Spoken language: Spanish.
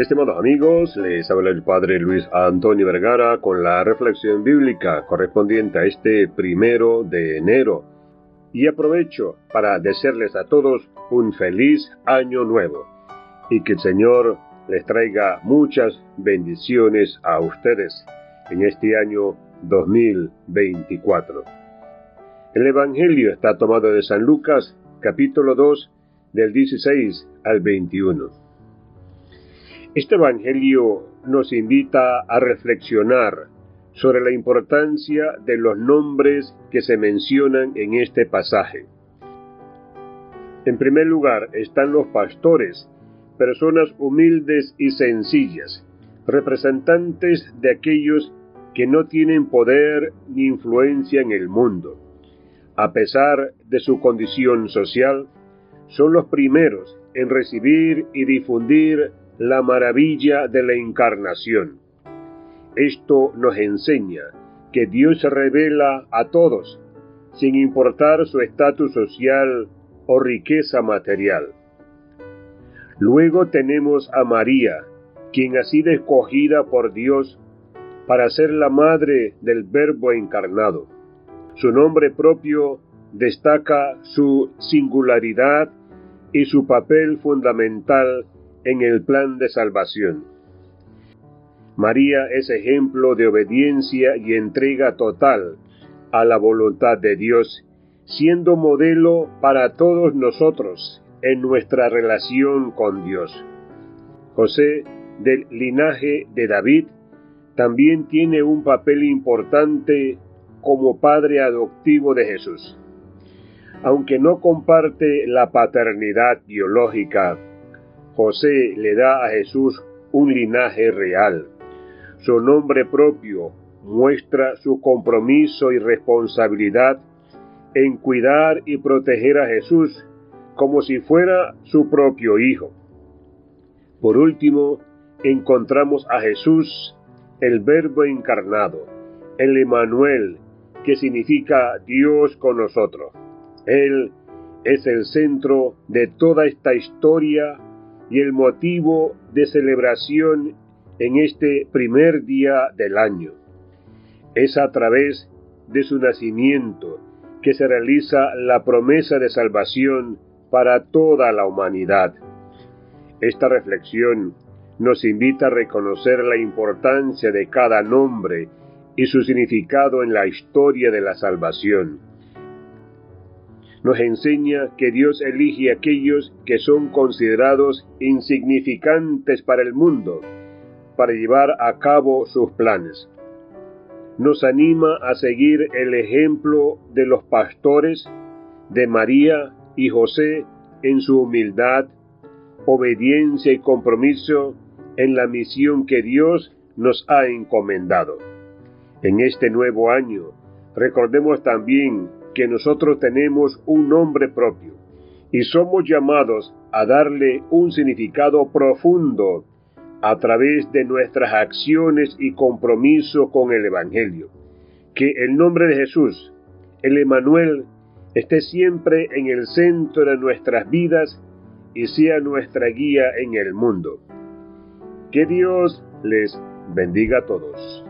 Estimados amigos, les habla el Padre Luis Antonio Vergara con la reflexión bíblica correspondiente a este primero de enero. Y aprovecho para desearles a todos un feliz año nuevo y que el Señor les traiga muchas bendiciones a ustedes en este año 2024. El Evangelio está tomado de San Lucas, capítulo 2, del 16 al 21. Este Evangelio nos invita a reflexionar sobre la importancia de los nombres que se mencionan en este pasaje. En primer lugar están los pastores, personas humildes y sencillas, representantes de aquellos que no tienen poder ni influencia en el mundo. A pesar de su condición social, son los primeros en recibir y difundir la maravilla de la encarnación. Esto nos enseña que Dios se revela a todos, sin importar su estatus social o riqueza material. Luego tenemos a María, quien ha sido escogida por Dios para ser la madre del Verbo encarnado. Su nombre propio destaca su singularidad y su papel fundamental en el plan de salvación. María es ejemplo de obediencia y entrega total a la voluntad de Dios, siendo modelo para todos nosotros en nuestra relación con Dios. José, del linaje de David, también tiene un papel importante como padre adoptivo de Jesús. Aunque no comparte la paternidad biológica, José le da a Jesús un linaje real. Su nombre propio muestra su compromiso y responsabilidad en cuidar y proteger a Jesús como si fuera su propio hijo. Por último, encontramos a Jesús, el Verbo encarnado, el Emanuel, que significa Dios con nosotros. Él es el centro de toda esta historia y el motivo de celebración en este primer día del año. Es a través de su nacimiento que se realiza la promesa de salvación para toda la humanidad. Esta reflexión nos invita a reconocer la importancia de cada nombre y su significado en la historia de la salvación nos enseña que Dios elige a aquellos que son considerados insignificantes para el mundo, para llevar a cabo sus planes. Nos anima a seguir el ejemplo de los pastores, de María y José en su humildad, obediencia y compromiso en la misión que Dios nos ha encomendado. En este nuevo año, recordemos también que nosotros tenemos un nombre propio y somos llamados a darle un significado profundo a través de nuestras acciones y compromiso con el Evangelio. Que el nombre de Jesús, el Emanuel, esté siempre en el centro de nuestras vidas y sea nuestra guía en el mundo. Que Dios les bendiga a todos.